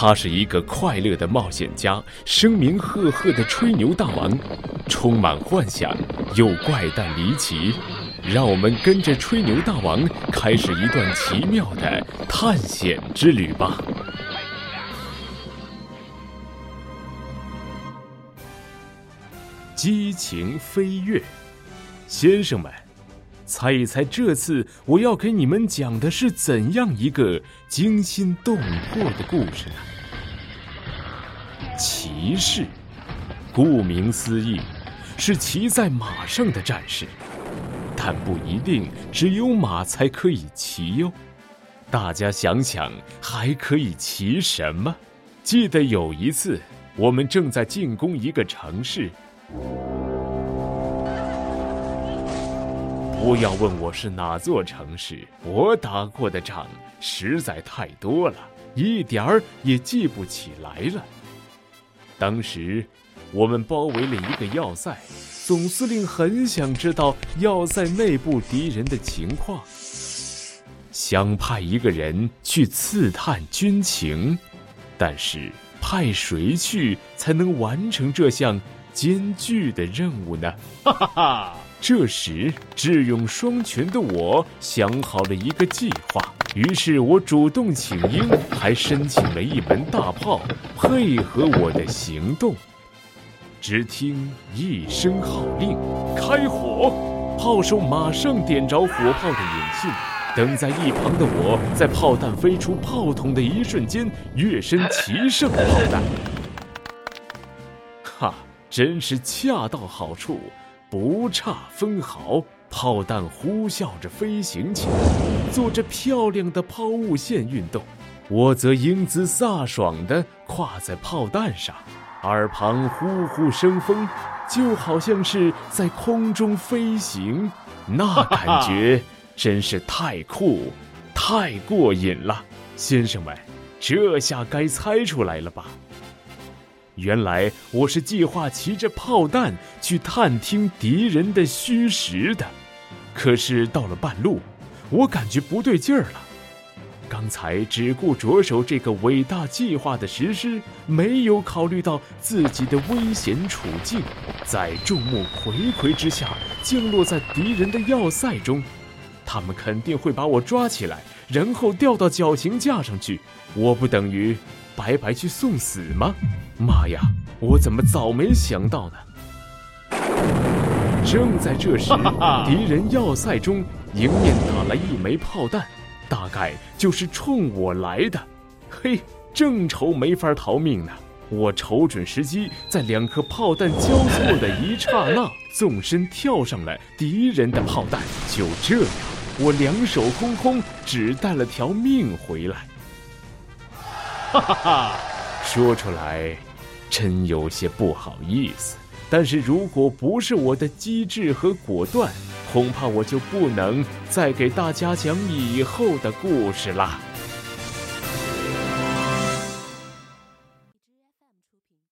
他是一个快乐的冒险家，声名赫赫的吹牛大王，充满幻想又怪诞离奇。让我们跟着吹牛大王开始一段奇妙的探险之旅吧！激情飞跃，先生们，猜一猜这次我要给你们讲的是怎样一个惊心动魄的故事呢？骑士，顾名思义，是骑在马上的战士。但不一定只有马才可以骑哟，大家想想还可以骑什么？记得有一次，我们正在进攻一个城市。不要问我是哪座城市，我打过的仗实在太多了，一点儿也记不起来了。当时，我们包围了一个要塞。总司令很想知道要塞内部敌人的情况，想派一个人去刺探军情，但是派谁去才能完成这项艰巨的任务呢？哈哈哈！这时智勇双全的我想好了一个计划，于是我主动请缨，还申请了一门大炮，配合我的行动。只听一声号令，开火！炮手马上点着火炮的引信，等在一旁的我，在炮弹飞出炮筒的一瞬间，跃身齐射炮弹。哈，真是恰到好处，不差分毫。炮弹呼啸着飞行起来，做着漂亮的抛物线运动，我则英姿飒爽地跨在炮弹上。耳旁呼呼生风，就好像是在空中飞行，那感 觉真是太酷、太过瘾了。先生们，这下该猜出来了吧？原来我是计划骑着炮弹去探听敌人的虚实的。可是到了半路，我感觉不对劲儿了。刚才只顾着手这个伟大计划的实施，没有考虑到自己的危险处境，在众目睽睽之下降落在敌人的要塞中，他们肯定会把我抓起来，然后吊到绞刑架上去。我不等于白白去送死吗？妈呀！我怎么早没想到呢？正在这时，敌人要塞中迎面打来一枚炮弹。大概就是冲我来的，嘿，正愁没法逃命呢。我瞅准时机，在两颗炮弹交错的一刹那，纵身跳上了敌人的炮弹。就这样，我两手空空，只带了条命回来。哈哈哈，说出来，真有些不好意思。但是如果不是我的机智和果断，恐怕我就不能再给大家讲以后的故事了。